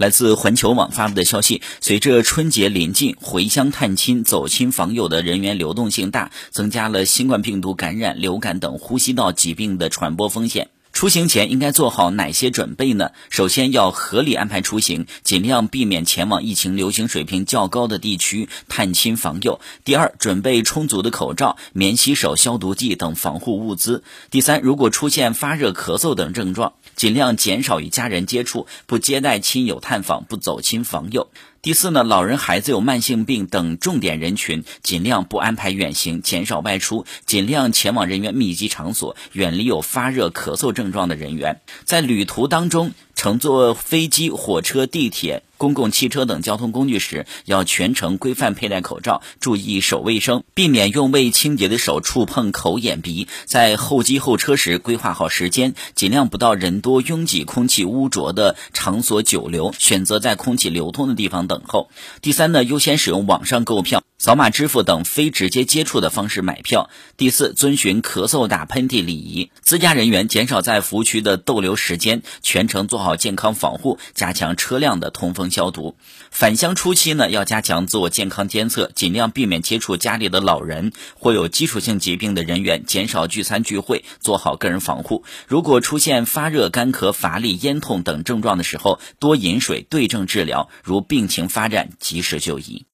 来自环球网发布的消息，随着春节临近，回乡探亲、走亲访友的人员流动性大，增加了新冠病毒感染、流感等呼吸道疾病的传播风险。出行前应该做好哪些准备呢？首先要合理安排出行，尽量避免前往疫情流行水平较高的地区探亲访友。第二，准备充足的口罩、免洗手、消毒剂等防护物资。第三，如果出现发热、咳嗽等症状，尽量减少与家人接触，不接待亲友探访，不走亲访友。第四呢，老人、孩子有慢性病等重点人群，尽量不安排远行，减少外出，尽量前往人员密集场所，远离有发热、咳嗽症状的人员。在旅途当中。乘坐飞机、火车、地铁、公共汽车等交通工具时，要全程规范佩戴口罩，注意手卫生，避免用未清洁的手触碰口、眼、鼻。在候机候车时，规划好时间，尽量不到人多拥挤、空气污浊的场所久留，选择在空气流通的地方等候。第三呢，优先使用网上购票。扫码支付等非直接接触的方式买票。第四，遵循咳嗽、打喷嚏礼仪。自驾人员减少在服务区的逗留时间，全程做好健康防护，加强车辆的通风消毒。返乡初期呢，要加强自我健康监测，尽量避免接触家里的老人或有基础性疾病的人员，减少聚餐聚会，做好个人防护。如果出现发热、干咳、乏力、咽痛等症状的时候，多饮水，对症治疗。如病情发展，及时就医。